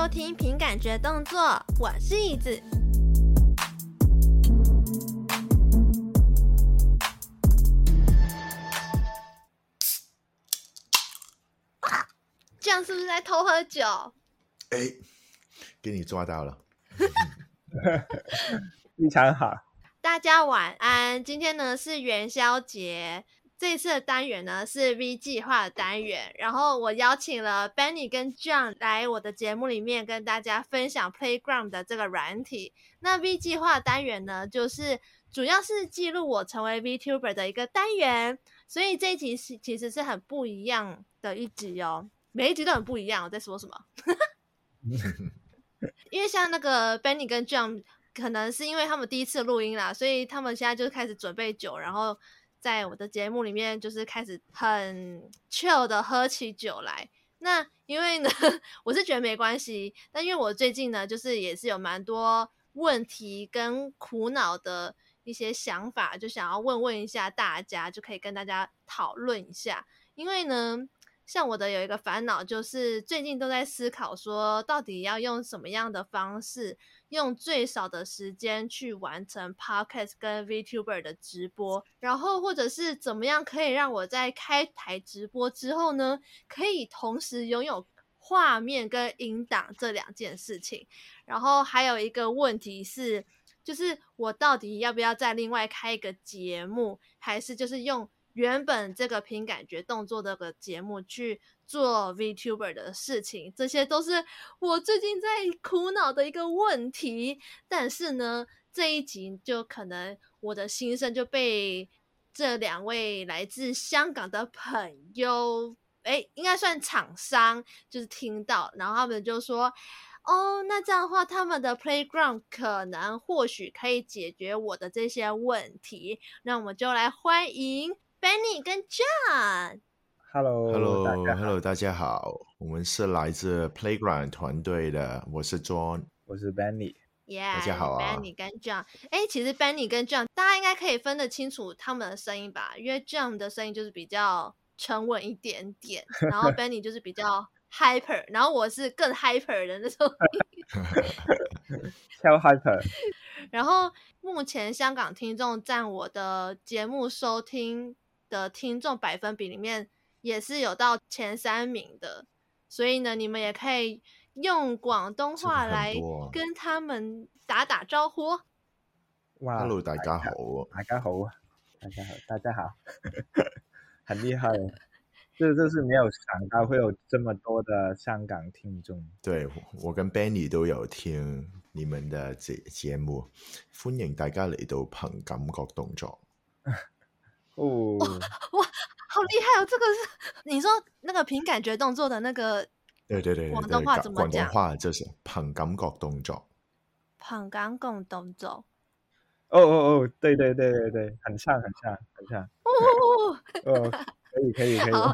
收听凭感觉动作，我是椅子。这样是不是在偷喝酒？哎，给你抓到了，非常好。大家晚安。今天呢是元宵节。这一次的单元呢是 V 计划的单元，然后我邀请了 Benny 跟 John 来我的节目里面跟大家分享 Playground 的这个软体。那 V 计划的单元呢，就是主要是记录我成为 VTuber 的一个单元，所以这一集是其实是很不一样的一集哦，每一集都很不一样。我在说什么？因为像那个 Benny 跟 John，可能是因为他们第一次录音啦，所以他们现在就开始准备酒，然后。在我的节目里面，就是开始很 chill 的喝起酒来。那因为呢，我是觉得没关系。但因为我最近呢，就是也是有蛮多问题跟苦恼的一些想法，就想要问问一下大家，就可以跟大家讨论一下。因为呢，像我的有一个烦恼，就是最近都在思考说，到底要用什么样的方式。用最少的时间去完成 Podcast 跟 VTuber 的直播，然后或者是怎么样可以让我在开台直播之后呢，可以同时拥有画面跟音档这两件事情。然后还有一个问题是，就是我到底要不要再另外开一个节目，还是就是用原本这个凭感觉动作的个节目去做 VTuber 的事情，这些都是我最近在苦恼的一个问题。但是呢，这一集就可能我的心声就被这两位来自香港的朋友，诶，应该算厂商，就是听到，然后他们就说：“哦，那这样的话，他们的 Playground 可能或许可以解决我的这些问题。”那我们就来欢迎 Benny 跟 John。Hello，Hello，Hello，大家好，我们是来自 Playground 团队的，我是 John，我是 Benny，，yeah, 大家好啊，Benny 跟 John，哎，其实 Benny 跟 John，大家应该可以分得清楚他们的声音吧？因为 John 的声音就是比较沉稳一点点，然后 Benny 就是比较 hyper，然后我是更 hyper 的那种，超 hyper。然后目前香港听众占我的节目收听的听众百分比里面。也是有到前三名的，所以呢，你们也可以用广东话来跟他们打打招呼。哇，Hello，大家好，大家好，大家好，大家好，很厉害，这这是没有想到会有这么多的香港听众。对，我跟 Benny 都有听你们的节节目，欢迎大家嚟到凭感觉动作。哦，哇！好厉害哦！这个是你说那个凭感觉动作的那个，对对对，广东话怎么讲？广东话就是凭感觉动作，凭感觉动作。哦哦哦，对对对对对，很像很像很像。哦 哦，可以可以可以。好，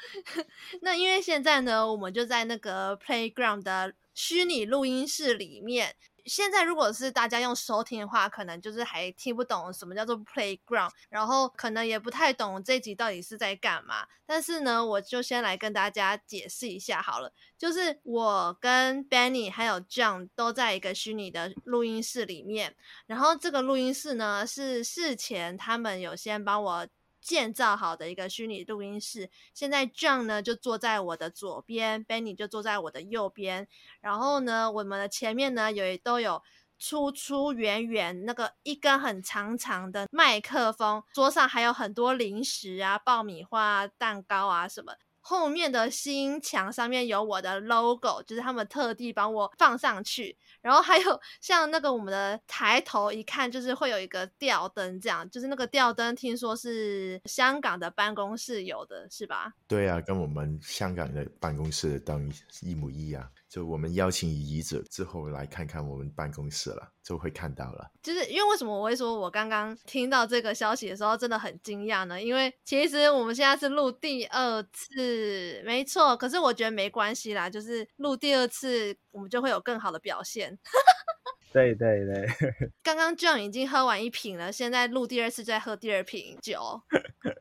那因为现在呢，我们就在那个 Playground 的虚拟录音室里面。现在如果是大家用收听的话，可能就是还听不懂什么叫做 playground，然后可能也不太懂这集到底是在干嘛。但是呢，我就先来跟大家解释一下好了。就是我跟 Benny 还有 John 都在一个虚拟的录音室里面，然后这个录音室呢是事前他们有先帮我。建造好的一个虚拟录音室，现在 John 呢就坐在我的左边，Benny 就坐在我的右边。然后呢，我们的前面呢有都有粗粗圆圆那个一根很长长的麦克风，桌上还有很多零食啊、爆米花、蛋糕啊什么。后面的新墙上面有我的 logo，就是他们特地帮我放上去。然后还有像那个我们的抬头一看就是会有一个吊灯，这样就是那个吊灯，听说是香港的办公室有的，是吧？对啊，跟我们香港的办公室的灯一模一样。就我们邀请椅子之后来看看我们办公室了，就会看到了。就是因为为什么我会说我刚刚听到这个消息的时候真的很惊讶呢？因为其实我们现在是录第二次，没错。可是我觉得没关系啦，就是录第二次我们就会有更好的表现。对 对对，刚刚 John 已经喝完一瓶了，现在录第二次再喝第二瓶酒。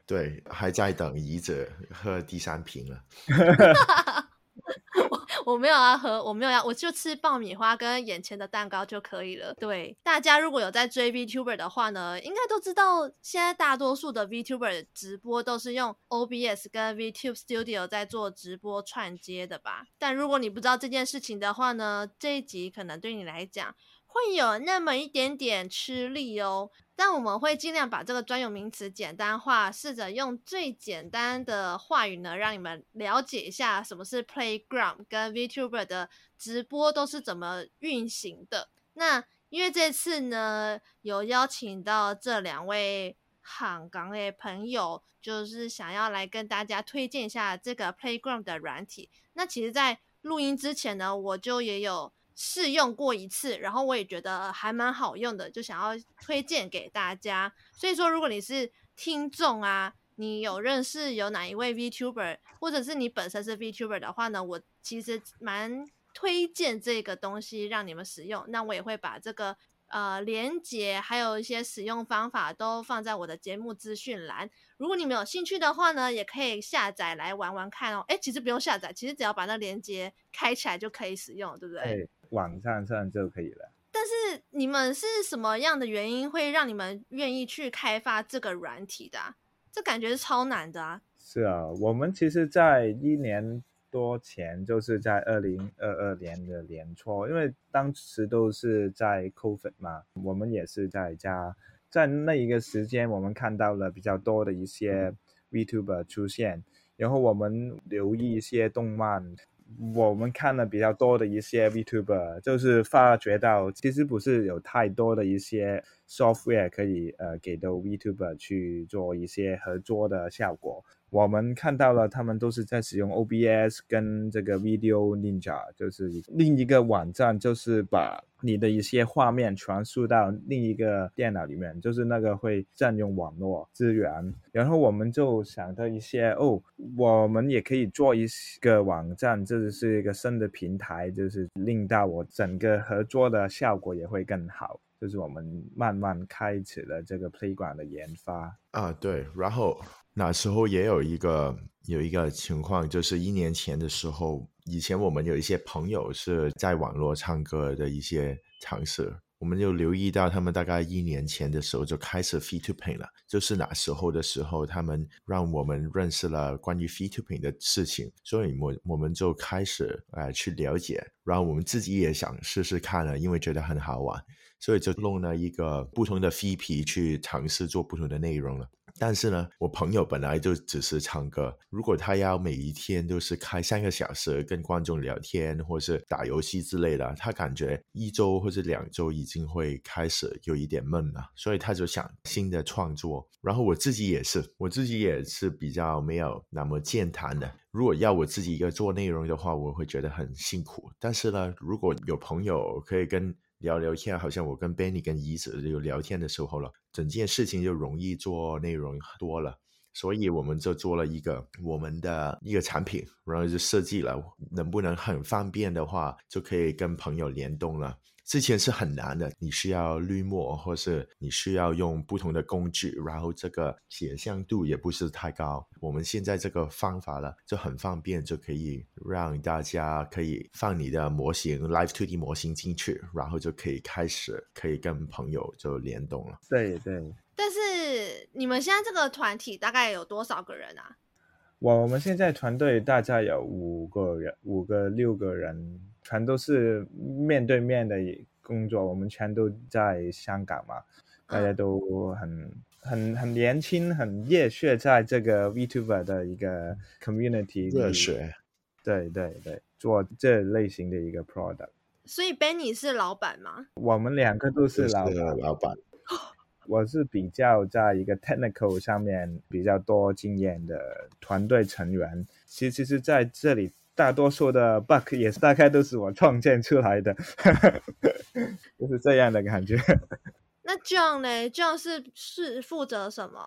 对，还在等椅子喝第三瓶了。我我没有要喝，我没有要，我就吃爆米花跟眼前的蛋糕就可以了。对，大家如果有在追 VTuber 的话呢，应该都知道，现在大多数的 VTuber 直播都是用 OBS 跟 VTube Studio 在做直播串接的吧？但如果你不知道这件事情的话呢，这一集可能对你来讲会有那么一点点吃力哦。但我们会尽量把这个专有名词简单化，试着用最简单的话语呢，让你们了解一下什么是 Playground 跟 VTuber 的直播都是怎么运行的。那因为这次呢，有邀请到这两位香港的朋友，就是想要来跟大家推荐一下这个 Playground 的软体。那其实，在录音之前呢，我就也有。试用过一次，然后我也觉得还蛮好用的，就想要推荐给大家。所以说，如果你是听众啊，你有认识有哪一位 VTuber，或者是你本身是 VTuber 的话呢，我其实蛮推荐这个东西让你们使用。那我也会把这个呃连接，还有一些使用方法都放在我的节目资讯栏。如果你们有兴趣的话呢，也可以下载来玩玩看哦。诶，其实不用下载，其实只要把那连接开起来就可以使用，对不对？网站上就可以了。但是你们是什么样的原因会让你们愿意去开发这个软体的啊？这感觉是超难的啊！是啊，我们其实，在一年多前，就是在二零二二年的年初，因为当时都是在 COVID 嘛，我们也是在家，在那一个时间，我们看到了比较多的一些 VTuber 出现，然后我们留意一些动漫。我们看了比较多的一些 VTuber，就是发觉到其实不是有太多的一些 software 可以呃给到 VTuber 去做一些合作的效果。我们看到了他们都是在使用 OBS 跟这个 Video Ninja，就是另一个网站，就是把你的一些画面传输到另一个电脑里面，就是那个会占用网络资源。然后我们就想到一些哦，我们也可以做一个网站，这是一个新的平台，就是令到我整个合作的效果也会更好。就是我们慢慢开始了这个 play 管的研发啊，对。然后那时候也有一个有一个情况，就是一年前的时候。以前我们有一些朋友是在网络唱歌的一些尝试，我们就留意到他们大概一年前的时候就开始 VTubing 了，就是那时候的时候，他们让我们认识了关于 VTubing 的事情，所以我我们就开始呃去了解，然后我们自己也想试试看了，因为觉得很好玩，所以就弄了一个不同的 VP 去尝试做不同的内容了。但是呢，我朋友本来就只是唱歌，如果他要每一天都是开三个小时跟观众聊天，或是打游戏之类的，他感觉一周或者两周已经会开始有一点闷了，所以他就想新的创作。然后我自己也是，我自己也是比较没有那么健谈的。如果要我自己一个做内容的话，我会觉得很辛苦。但是呢，如果有朋友可以跟聊聊天，好像我跟 Benny 跟怡子有聊天的时候了，整件事情就容易做内容多了，所以我们就做了一个我们的一个产品，然后就设计了，能不能很方便的话，就可以跟朋友联动了。之前是很难的，你需要滤墨，或是你需要用不同的工具，然后这个写像度也不是太高。我们现在这个方法了，就很方便，就可以让大家可以放你的模型 Live 2D 模型进去，然后就可以开始可以跟朋友就联动了。对对。但是你们现在这个团体大概有多少个人啊？我我们现在团队大概有五个人，五个六个人。全都是面对面的工作，我们全都在香港嘛，大家都很很很年轻，很热血，在这个 VTuber 的一个 community 里热血，对对对，做这类型的一个 product。所以 Benny 是老板吗？我们两个都是老板，是老板。我是比较在一个 technical 上面比较多经验的团队成员。其实是在这里。大多数的 bug 也是大概都是我创建出来的，就是这样的感觉。那 John 呢？John 是是负责什么？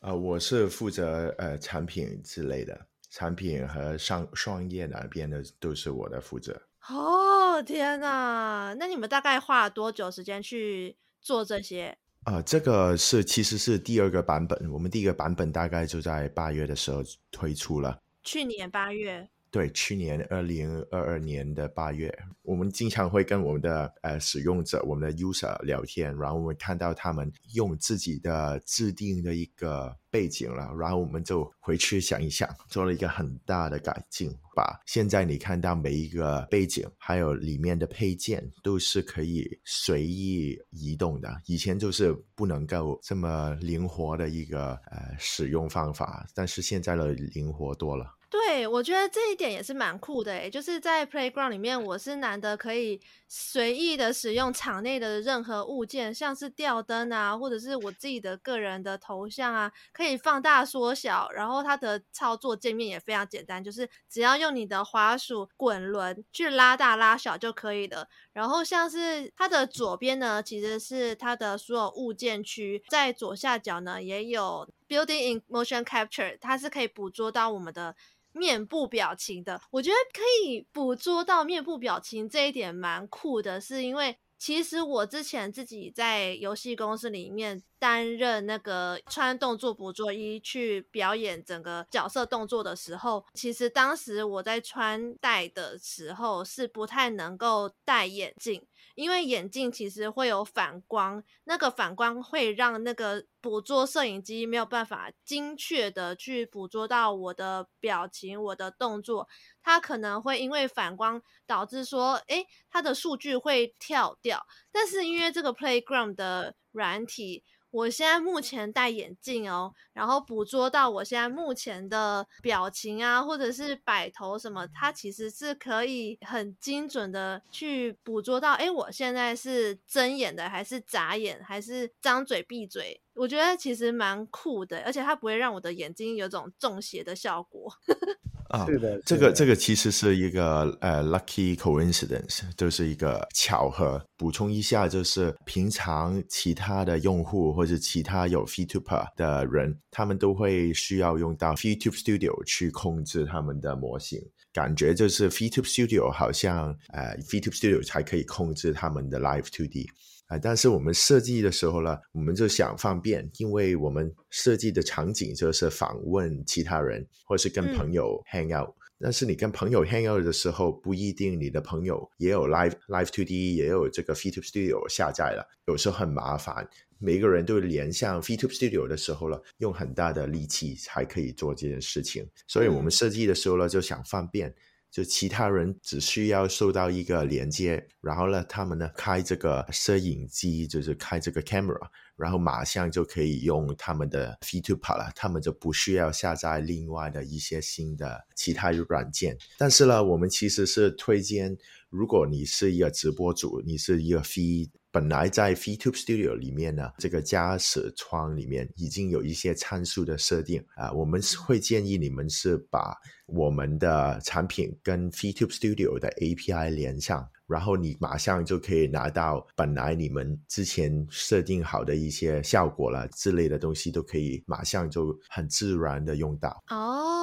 啊、呃，我是负责呃产品之类的，产品和商商业那边的都是我的负责。哦天哪！那你们大概花了多久时间去做这些？啊、呃，这个是其实是第二个版本，我们第一个版本大概就在八月的时候推出了。去年八月。对，去年二零二二年的八月，我们经常会跟我们的呃使用者、我们的 user 聊天，然后我们看到他们用自己的制定的一个背景了，然后我们就回去想一想，做了一个很大的改进，把现在你看到每一个背景，还有里面的配件都是可以随意移动的，以前就是不能够这么灵活的一个呃使用方法，但是现在的灵活多了。对，我觉得这一点也是蛮酷的诶，就是在 Playground 里面，我是难得可以随意的使用场内的任何物件，像是吊灯啊，或者是我自己的个人的头像啊，可以放大缩小，然后它的操作界面也非常简单，就是只要用你的滑鼠滚轮去拉大拉小就可以了。然后像是它的左边呢，其实是它的所有物件区，在左下角呢也有 Building in Motion Capture，它是可以捕捉到我们的。面部表情的，我觉得可以捕捉到面部表情这一点蛮酷的，是因为其实我之前自己在游戏公司里面担任那个穿动作捕捉衣去表演整个角色动作的时候，其实当时我在穿戴的时候是不太能够戴眼镜。因为眼镜其实会有反光，那个反光会让那个捕捉摄影机没有办法精确的去捕捉到我的表情、我的动作，它可能会因为反光导致说，诶，它的数据会跳掉。但是因为这个 Playground 的软体。我现在目前戴眼镜哦，然后捕捉到我现在目前的表情啊，或者是摆头什么，它其实是可以很精准的去捕捉到，诶，我现在是睁眼的，还是眨眼，还是张嘴闭嘴？我觉得其实蛮酷的，而且它不会让我的眼睛有种中邪的效果。啊，是的，这个这个其实是一个呃 lucky coincidence，就是一个巧合。补充一下，就是平常其他的用户或者其他有 VTuber 的人，他们都会需要用到 VTube Studio 去控制他们的模型，感觉就是 VTube Studio 好像呃 VTube Studio 才可以控制他们的 Live 2D。啊，但是我们设计的时候呢，我们就想方便，因为我们设计的场景就是访问其他人，或是跟朋友 hang out。嗯。但是你跟朋友 hang out 的时候，不一定你的朋友也有 Live Live to D 也有这个 VTube Studio 下载了，有时候很麻烦。每个人都连上 VTube Studio 的时候呢，用很大的力气才可以做这件事情。所以我们设计的时候呢，就想方便。就其他人只需要收到一个连接，然后呢，他们呢开这个摄影机，就是开这个 camera，然后马上就可以用他们的 VTuber 了，他们就不需要下载另外的一些新的其他软件。但是呢，我们其实是推荐，如果你是一个直播主，你是一个 V。本来在 VTube Studio 里面呢，这个驾驶窗里面已经有一些参数的设定啊，我们会建议你们是把我们的产品跟 VTube Studio 的 API 连上。然后你马上就可以拿到本来你们之前设定好的一些效果了之类的东西，都可以马上就很自然的用到。哦，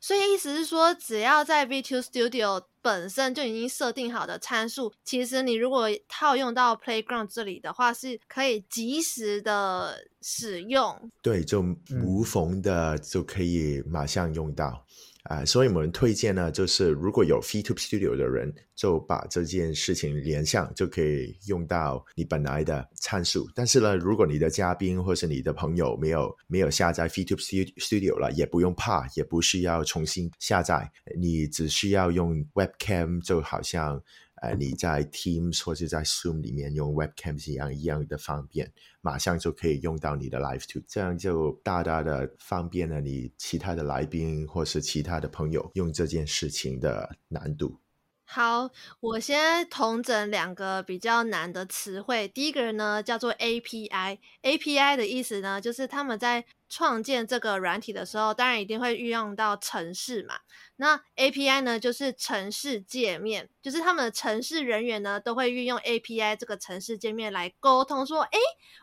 所以意思是说，只要在 VTube Studio 本身就已经设定好的参数，其实你如果套用到 Playground 这里的话，是可以及时的使用。对，就无缝的就可以马上用到。啊、所以我们推荐呢，就是如果有 VTube Studio 的人，就把这件事情连上，就可以用到你本来的参数。但是呢，如果你的嘉宾或是你的朋友没有没有下载 VTube Studio 了，也不用怕，也不需要重新下载，你只需要用 Webcam，就好像。呃，你在 Teams 或是在 Zoom 里面用 Webcam 一样一样的方便，马上就可以用到你的 Live to 这样就大大的方便了你其他的来宾或是其他的朋友用这件事情的难度。好，我先统整两个比较难的词汇。第一个人呢叫做 API，API 的意思呢就是他们在创建这个软体的时候，当然一定会运用到程式嘛。那 API 呢就是程式界面，就是他们的程式人员呢都会运用 API 这个程式界面来沟通，说，诶，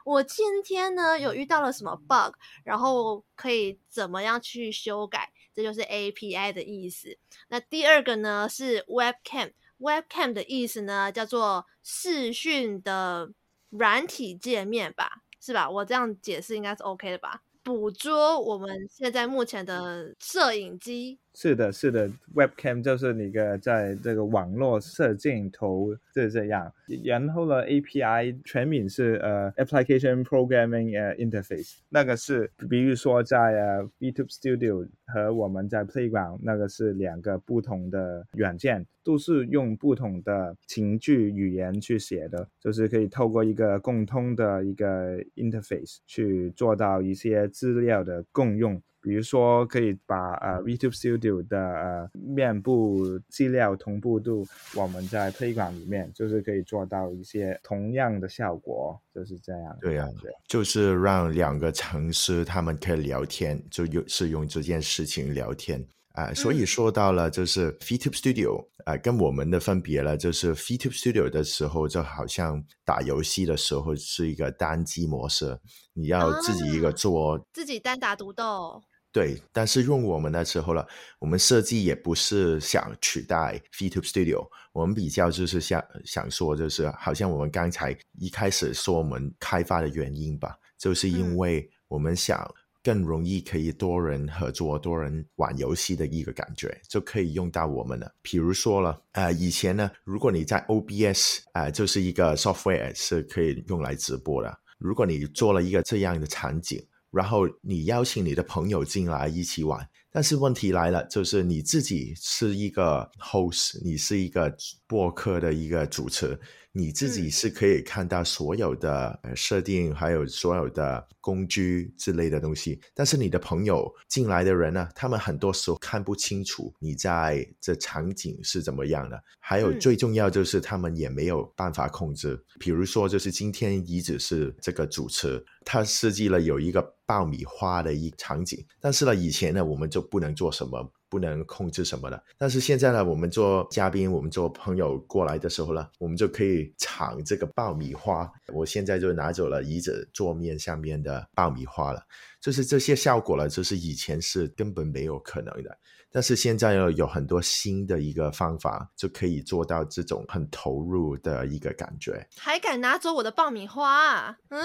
我今天呢有遇到了什么 bug，然后可以怎么样去修改。这就是 API 的意思。那第二个呢是 Webcam，Webcam 的意思呢叫做视讯的软体界面吧，是吧？我这样解释应该是 OK 的吧？捕捉我们现在目前的摄影机是的，是的，Webcam 就是那个在这个网络摄镜头是这样。然后呢，API 全名是呃 Application Programming 呃 Interface，那个是比如说在呃 VTube Studio 和我们在 Playground 那个是两个不同的软件，都是用不同的程序语言去写的，就是可以透过一个共通的一个 Interface 去做到一些资料的共用。比如说，可以把呃 VTube Studio 的呃面部资料同步度，我们在 Playground 里面就是可以做到一些同样的效果，就是这样。对呀、啊，就是让两个城市他们可以聊天，就用是用这件事情聊天啊、呃。所以说到了就是 VTube Studio 啊、呃，跟我们的分别了，就是 VTube Studio 的时候就好像打游戏的时候是一个单机模式，你要自己一个做，啊、自己单打独斗。对，但是用我们的时候了，我们设计也不是想取代 VTube Studio，我们比较就是想想说，就是好像我们刚才一开始说我们开发的原因吧，就是因为我们想更容易可以多人合作、多人玩游戏的一个感觉，就可以用到我们了。比如说了，呃，以前呢，如果你在 OBS，呃，就是一个 software 是可以用来直播的，如果你做了一个这样的场景。然后你邀请你的朋友进来一起玩，但是问题来了，就是你自己是一个 host，你是一个播客的一个主持。你自己是可以看到所有的设定，还有所有的工具之类的东西。但是你的朋友进来的人呢，他们很多时候看不清楚你在这场景是怎么样的。还有最重要就是他们也没有办法控制。比如说，就是今天怡子是这个主持，他设计了有一个爆米花的一场景，但是呢，以前呢我们就不能做什么。不能控制什么的，但是现在呢，我们做嘉宾，我们做朋友过来的时候呢，我们就可以尝这个爆米花。我现在就拿走了椅子桌面上面的爆米花了，就是这些效果了，就是以前是根本没有可能的。但是现在又有很多新的一个方法，就可以做到这种很投入的一个感觉。还敢拿走我的爆米花啊？嗯，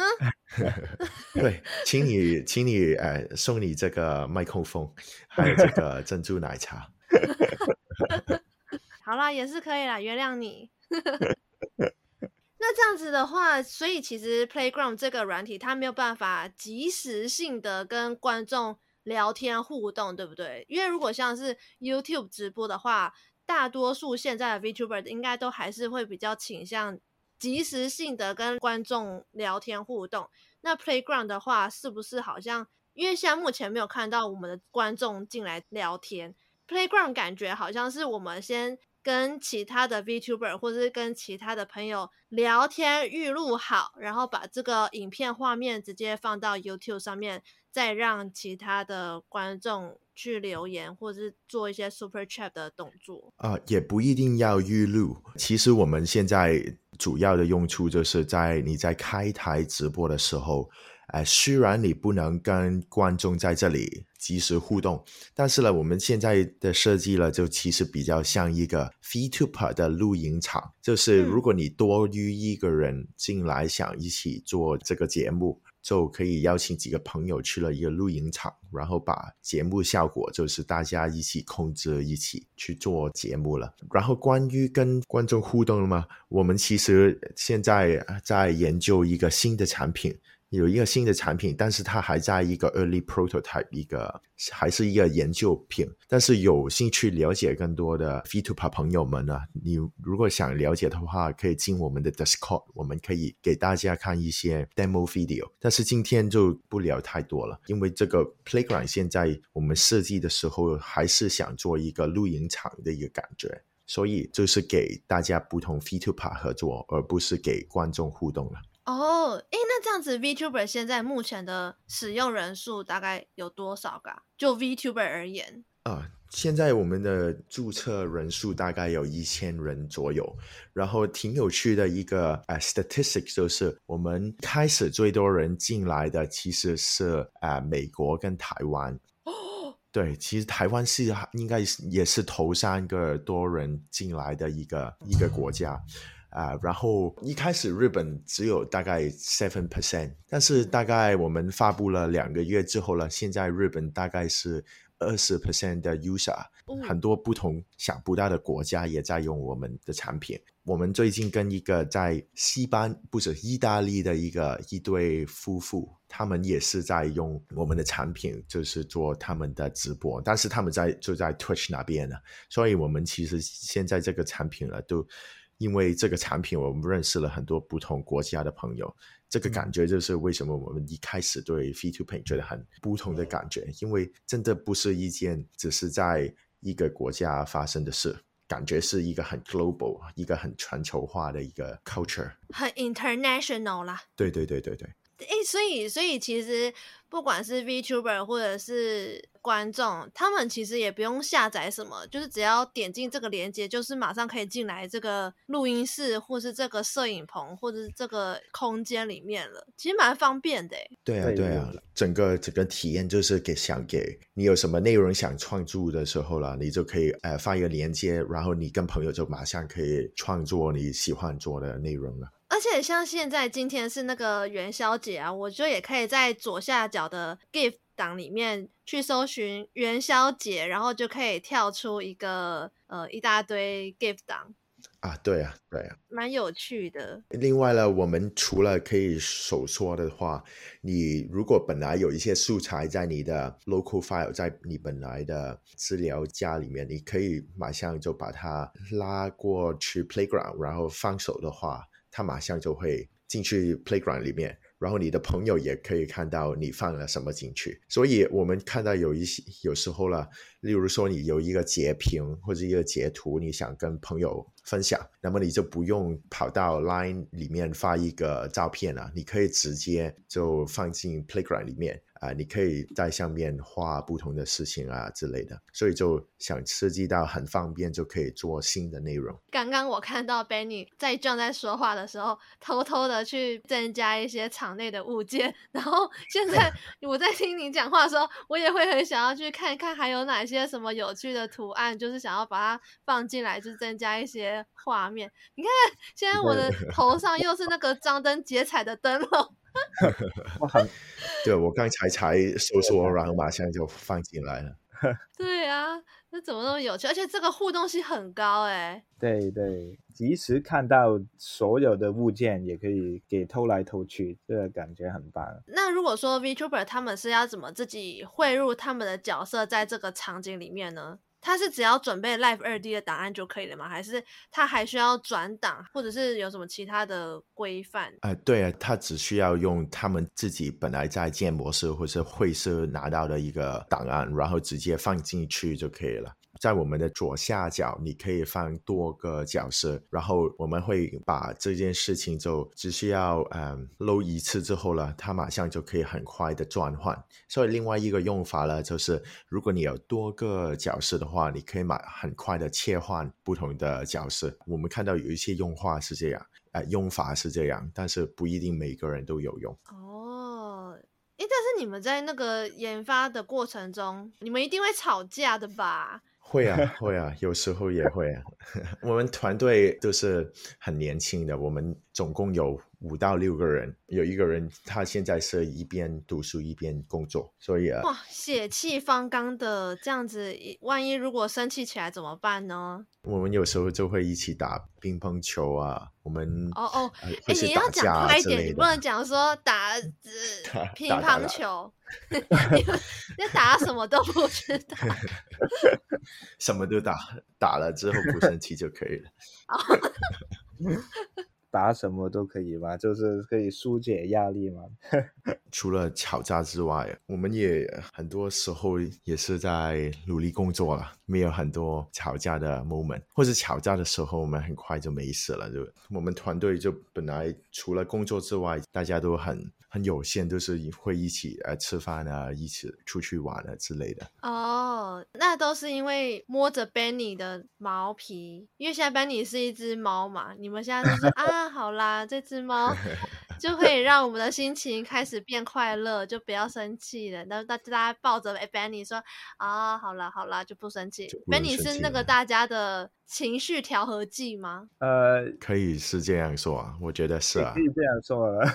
对，请你，请你，呃，送你这个麦克风，还有这个珍珠奶茶。好啦，也是可以啦，原谅你。那这样子的话，所以其实 Playground 这个软体，它没有办法及时性的跟观众。聊天互动对不对？因为如果像是 YouTube 直播的话，大多数现在的 VTuber 应该都还是会比较倾向即时性的跟观众聊天互动。那 Playground 的话，是不是好像因为现在目前没有看到我们的观众进来聊天，Playground 感觉好像是我们先跟其他的 VTuber 或者是跟其他的朋友聊天预录好，然后把这个影片画面直接放到 YouTube 上面。再让其他的观众去留言，或者是做一些 Super Chat 的动作啊、呃，也不一定要预录。其实我们现在主要的用处就是在你在开台直播的时候，呃，虽然你不能跟观众在这里及时互动，但是呢，我们现在的设计呢，就其实比较像一个 VTuber 的露营场，就是如果你多于一个人进来想一起做这个节目。就可以邀请几个朋友去了一个露营场，然后把节目效果就是大家一起控制，一起去做节目了。然后关于跟观众互动了吗？我们其实现在在研究一个新的产品。有一个新的产品，但是它还在一个 early prototype，一个还是一个研究品。但是有兴趣了解更多的 VTuber 朋友们呢，你如果想了解的话，可以进我们的 Discord，我们可以给大家看一些 demo video。但是今天就不聊太多了，因为这个 Playground 现在我们设计的时候还是想做一个露营场的一个感觉，所以就是给大家不同 VTuber 合作，而不是给观众互动了。哦，诶，那这样子，VTuber 现在目前的使用人数大概有多少个？就 VTuber 而言，啊，现在我们的注册人数大概有一千人左右。然后挺有趣的一个呃、uh, statistics 就是，我们开始最多人进来的其实是呃、uh, 美国跟台湾。哦，对，其实台湾是应该也是头三个多人进来的一个一个国家。啊、uh，然后一开始日本只有大概 seven percent，但是大概我们发布了两个月之后了，现在日本大概是二十 percent 的 user，、嗯、很多不同想不到的国家也在用我们的产品。我们最近跟一个在西班不是意大利的一个一对夫妇，他们也是在用我们的产品，就是做他们的直播，但是他们在就在 Twitch 那边呢，所以我们其实现在这个产品了都。因为这个产品，我们认识了很多不同国家的朋友。这个感觉就是为什么我们一开始对 P2P 觉得很不同的感觉，因为真的不是一件只是在一个国家发生的事，感觉是一个很 global、一个很全球化的一个 culture，很 international 啦。对对对对对。诶，所以所以其实不管是 VTuber 或者是观众，他们其实也不用下载什么，就是只要点进这个链接，就是马上可以进来这个录音室，或是这个摄影棚，或者是这个空间里面了。其实蛮方便的。对啊，对啊，整个整个体验就是给想给你有什么内容想创作的时候了，你就可以呃发一个链接，然后你跟朋友就马上可以创作你喜欢做的内容了。而且像现在今天是那个元宵节啊，我觉得也可以在左下角的 GIF 档里面去搜寻元宵节，然后就可以跳出一个呃一大堆 GIF 档啊，对啊，对啊，蛮有趣的。另外呢，我们除了可以手说的话，你如果本来有一些素材在你的 local file，在你本来的资料夹里面，你可以马上就把它拉过去 Playground，然后放手的话。他马上就会进去 playground 里面，然后你的朋友也可以看到你放了什么进去。所以我们看到有一些有时候了，例如说你有一个截屏或者一个截图，你想跟朋友分享，那么你就不用跑到 Line 里面发一个照片了，你可以直接就放进 playground 里面。啊，你可以在上面画不同的事情啊之类的，所以就想设计到很方便，就可以做新的内容。刚刚我看到 Benny 在 John 在说话的时候，偷偷的去增加一些场内的物件，然后现在 我在听你讲话的时候，我也会很想要去看看还有哪些什么有趣的图案，就是想要把它放进来，就增加一些画面。你看，现在我的头上又是那个张灯结彩的灯笼。我很，对，我刚才才搜索，然后马上就放进来了。对啊，那怎么那么有趣？而且这个互动性很高哎。对对，即时看到所有的物件，也可以给偷来偷去，这个感觉很棒。那如果说 VTuber 他们是要怎么自己汇入他们的角色在这个场景里面呢？他是只要准备 Live 二 D 的档案就可以了吗？还是他还需要转档，或者是有什么其他的规范？呃，对啊，他只需要用他们自己本来在建模室或是会社拿到的一个档案，然后直接放进去就可以了。在我们的左下角，你可以放多个角色，然后我们会把这件事情就只需要嗯录一次之后呢，它马上就可以很快的转换。所以另外一个用法呢，就是如果你有多个角色的话，你可以马很快的切换不同的角色。我们看到有一些用法是这样，呃，用法是这样，但是不一定每个人都有用。哦，诶，但是你们在那个研发的过程中，你们一定会吵架的吧？会啊，会啊，有时候也会啊。我们团队都是很年轻的，我们总共有五到六个人，有一个人他现在是一边读书一边工作，所以啊，哇，血气方刚的这样子，万一如果生气起来怎么办呢？我们有时候就会一起打乒乓球啊，我们哦哦，哎、呃，你要讲快一点，你不能讲说打、呃、乒乓球，你打什么都不知道，什么都打，打了之后不生气就可以了。打什么都可以吗？就是可以疏解压力吗？除了吵架之外，我们也很多时候也是在努力工作了，没有很多吵架的 moment，或者吵架的时候，我们很快就没事了。就我们团队就本来除了工作之外，大家都很很有限，就是会一起呃吃饭啊，一起出去玩啊之类的。哦，那都是因为摸着 Benny 的毛皮，因为现在 Benny 是一只猫嘛，你们现在都是 啊，好啦，这只猫。就可以让我们的心情开始变快乐，就不要生气了。那大家抱着 Benny 说啊，好了好了，就不生气。Benny 是那个大家的情绪调和剂吗？呃，可以是这样说啊，我觉得是啊，可以这样说了。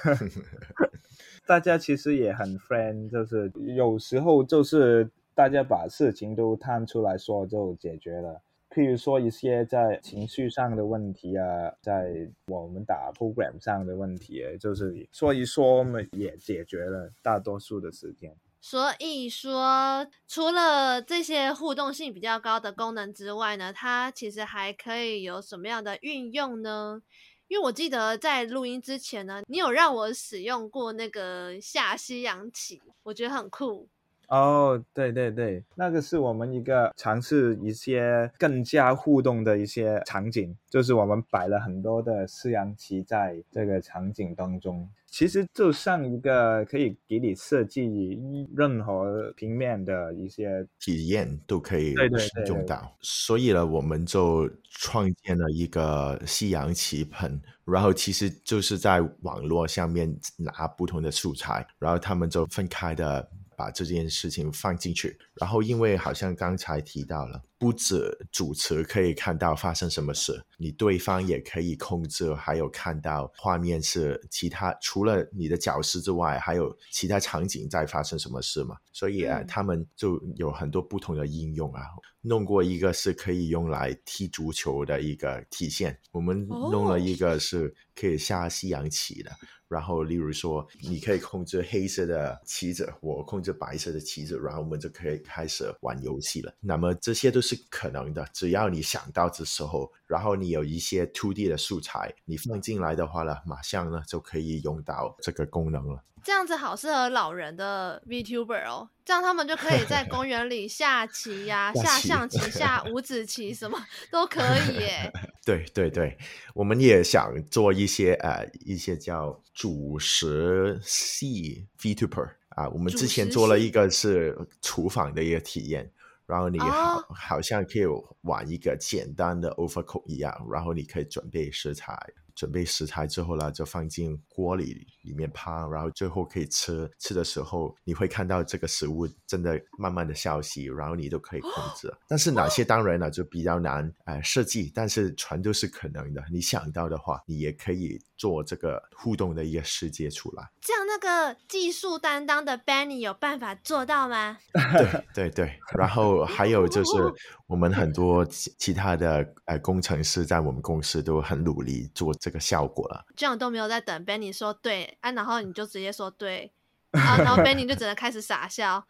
大家其实也很 friend，就是有时候就是大家把事情都摊出来说就解决了。譬如说一些在情绪上的问题啊，在我们打 program 上的问题，就是说一说，我们也解决了大多数的时间。所以说，除了这些互动性比较高的功能之外呢，它其实还可以有什么样的运用呢？因为我记得在录音之前呢，你有让我使用过那个下西洋棋，我觉得很酷。哦，oh, 对对对，那个是我们一个尝试一些更加互动的一些场景，就是我们摆了很多的西洋棋在这个场景当中，其实就像一个可以给你设计任何平面的一些体验都可以使用。到，所以呢，我们就创建了一个西洋棋盆，然后其实就是在网络上面拿不同的素材，然后他们就分开的。把这件事情放进去，然后因为好像刚才提到了，不止主持可以看到发生什么事，你对方也可以控制，还有看到画面是其他除了你的角色之外，还有其他场景在发生什么事嘛？所以啊，嗯、他们就有很多不同的应用啊。弄过一个是可以用来踢足球的一个体现，我们弄了一个是可以下西洋棋的。然后，例如说，你可以控制黑色的棋子，我控制白色的棋子，然后我们就可以开始玩游戏了。那么这些都是可能的，只要你想到的时候，然后你有一些 2D 的素材，你放进来的话呢，马上呢就可以用到这个功能了。这样子好适合老人的 VTuber 哦，这样他们就可以在公园里下棋呀、啊、下象棋、下五子棋，什么都可以耶。对对对，我们也想做一些呃一些叫主食系 VTuber 啊，我们之前做了一个是厨房的一个体验，然后你好、哦、好像可以玩一个简单的 Overcook 一样，然后你可以准备食材。准备食材之后呢，就放进锅里里面烹，然后最后可以吃。吃的时候，你会看到这个食物真的慢慢的消息，然后你都可以控制。但是哪些当然呢，就比较难呃设计，但是全都是可能的。你想到的话，你也可以做这个互动的一个世界出来。这样那个技术担当的 Benny 有办法做到吗？对对对，然后还有就是 我们很多其其他的呃工程师在我们公司都很努力做这个效果了。这样都没有在等 Benny 说对啊，然后你就直接说对啊，然后 Benny 就只能开始傻笑。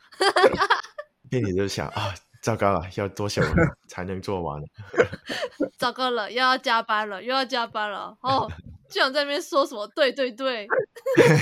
Benny 就想啊，糟糕了，要多久才能做完？糟糕了，又要加班了，又要加班了哦。就想在那边说什么？对对对，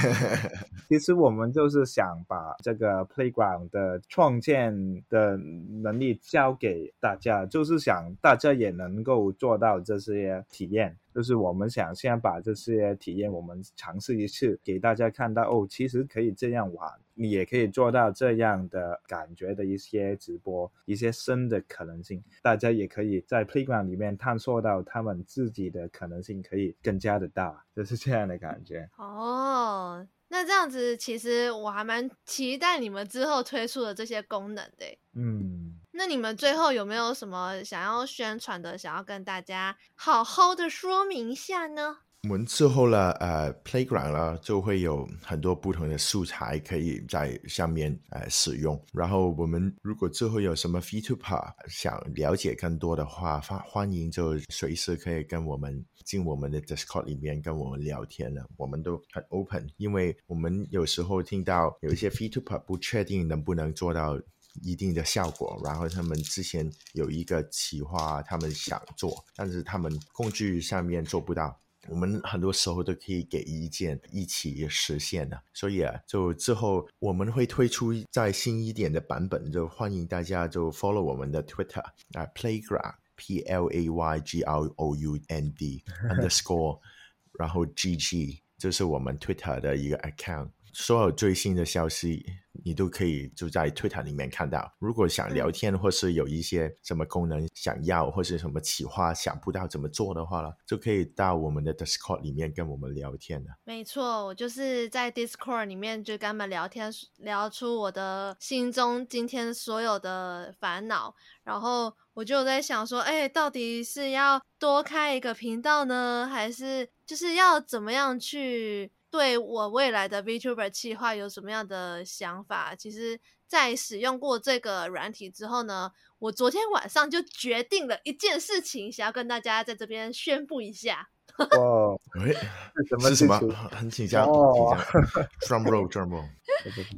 其实我们就是想把这个 playground 的创建的能力教给大家，就是想大家也能够做到这些体验。就是我们想先把这些体验，我们尝试一次，给大家看到哦，其实可以这样玩，你也可以做到这样的感觉的一些直播，一些新的可能性，大家也可以在 playground 里面探索到他们自己的可能性，可以更加的大，就是这样的感觉。哦，那这样子，其实我还蛮期待你们之后推出的这些功能的。嗯。那你们最后有没有什么想要宣传的，想要跟大家好好的说明一下呢？我们之后呢，呃，Playground 呢就会有很多不同的素材可以在上面呃使用。然后我们如果之后有什么 VTuber 想了解更多的话，欢欢迎就随时可以跟我们进我们的 Discord 里面跟我们聊天了。我们都很 open，因为我们有时候听到有一些 VTuber 不确定能不能做到。一定的效果，然后他们之前有一个企划，他们想做，但是他们工具上面做不到。我们很多时候都可以给意见，一起实现的。所以啊，就之后我们会推出再新一点的版本，就欢迎大家就 follow 我们的 Twitter 啊，Playground P L A Y G R O U N D underscore，然后 G G，这是我们 Twitter 的一个 account。所有最新的消息，你都可以就在 Twitter 里面看到。如果想聊天，或是有一些什么功能想要，或是什么企划想不到怎么做的话呢，就可以到我们的 Discord 里面跟我们聊天了。没错，我就是在 Discord 里面就跟他们聊天，聊出我的心中今天所有的烦恼。然后我就在想说，哎，到底是要多开一个频道呢，还是就是要怎么样去？对我未来的 VTuber 计划有什么样的想法？其实，在使用过这个软体之后呢，我昨天晚上就决定了一件事情，想要跟大家在这边宣布一下。哦，哎，是什么？很紧张，紧张。Drum roll，drum roll。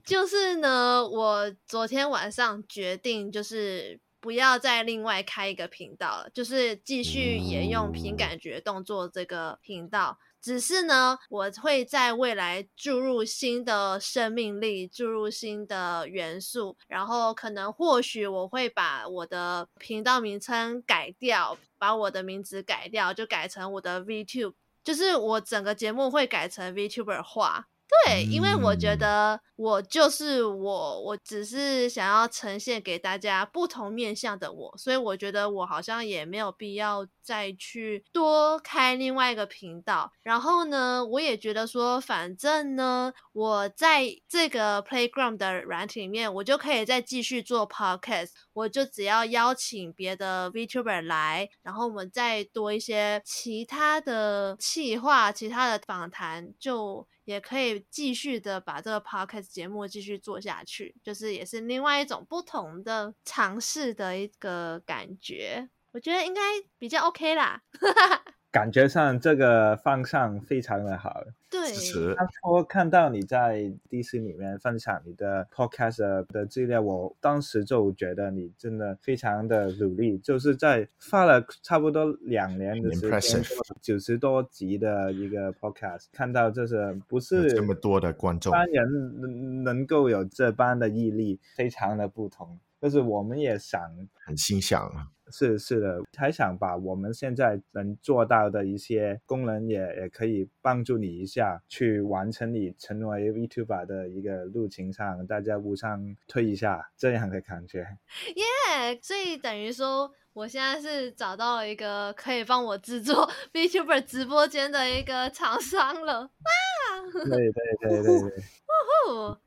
就是呢，我昨天晚上决定，就是不要再另外开一个频道了，就是继续沿用凭感觉动作这个频道。只是呢，我会在未来注入新的生命力，注入新的元素，然后可能或许我会把我的频道名称改掉，把我的名字改掉，就改成我的 VTube，就是我整个节目会改成 VTuber 化。对，因为我觉得我就是我，我只是想要呈现给大家不同面向的我，所以我觉得我好像也没有必要再去多开另外一个频道。然后呢，我也觉得说，反正呢，我在这个 Playground 的软体里面，我就可以再继续做 Podcast，我就只要邀请别的 VTuber 来，然后我们再多一些其他的企划、其他的访谈，就。也可以继续的把这个 podcast 节目继续做下去，就是也是另外一种不同的尝试的一个感觉，我觉得应该比较 OK 啦。感觉上这个方向非常的好。对，他说看到你在 DC 里面分享你的 podcast 的资料，我当时就觉得你真的非常的努力，就是在发了差不多两年的时间，九十多集的一个 podcast，看到就是不是这么多的观众，一般人能能够有这般的毅力，非常的不同。就是我们也想很欣赏啊。是是的，还想把我们现在能做到的一些功能也也可以帮助你一下，去完成你成为 VTuber 的一个路径上，大家互相推一下这样的感觉。耶，yeah, 所以等于说，我现在是找到一个可以帮我制作 VTuber 直播间的一个厂商了。对对对对对。哦，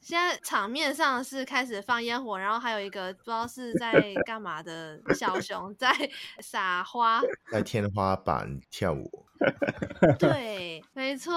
现在场面上是开始放烟火，然后还有一个不知道是在 干嘛的小熊在撒花，在天花板跳舞。对，没错。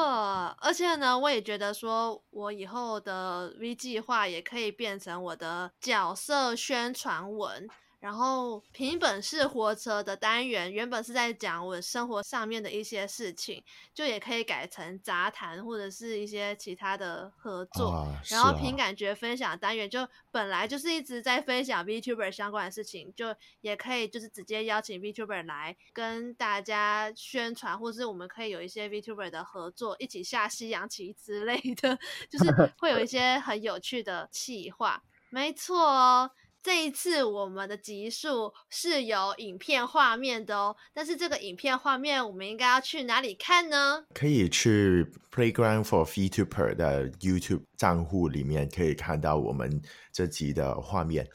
而且呢，我也觉得说，我以后的 V 计划也可以变成我的角色宣传文。然后凭本事活着的单元原本是在讲我生活上面的一些事情，就也可以改成杂谈或者是一些其他的合作。然后凭感觉分享单元就本来就是一直在分享 VTuber 相关的事情，就也可以就是直接邀请 VTuber 来跟大家宣传，或是我们可以有一些 VTuber 的合作，一起下西洋棋之类的，就是会有一些很有趣的企划。没错哦。这一次我们的集数是有影片画面的哦，但是这个影片画面我们应该要去哪里看呢？可以去 Playground for VTuber 的 YouTube 账户里面可以看到我们这集的画面。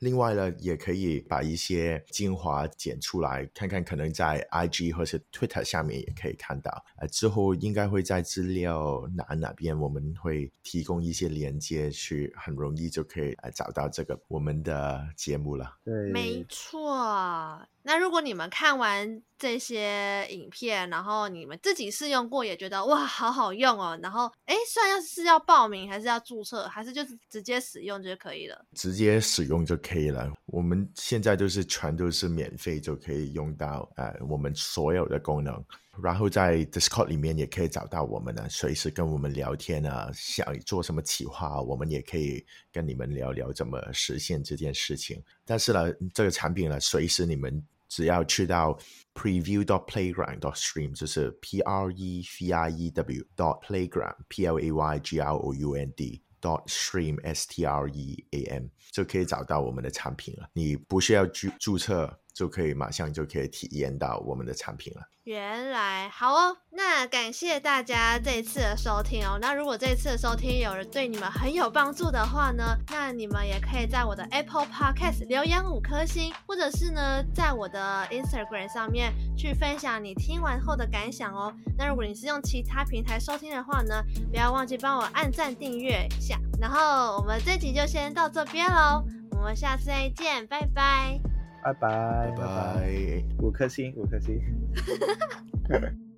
另外呢，也可以把一些精华剪出来，看看可能在 IG 或是 Twitter 下面也可以看到。呃，之后应该会在资料栏那边，我们会提供一些连接，去很容易就可以呃找到这个我们的节目了。对，没错。那如果你们看完这些影片，然后你们自己试用过，也觉得哇，好好用哦。然后，哎，算要是要报名，还是要注册，还是就是直接使用就可以了？直接使用就可以了。我们现在就是全都是免费就可以用到，呃，我们所有的功能。然后在 Discord 里面也可以找到我们呢，随时跟我们聊天啊，想做什么企划，我们也可以跟你们聊聊怎么实现这件事情。但是呢，这个产品呢，随时你们。只要去到 preview dot playground dot stream，就是 p r e v i e w dot playground p l a y g r o u n d dot stream s t r e a m 就可以找到我们的产品了。你不需要注注册，就可以马上就可以体验到我们的产品了。原来好哦，那感谢大家这一次的收听哦。那如果这一次的收听有人对你们很有帮助的话呢，那你们也可以在我的 Apple Podcast 留言五颗星，或者是呢，在我的 Instagram 上面去分享你听完后的感想哦。那如果你是用其他平台收听的话呢，不要忘记帮我按赞订阅一下。然后我们这集就先到这边喽，我们下次再见，拜拜。拜拜拜拜，五颗星，五颗星。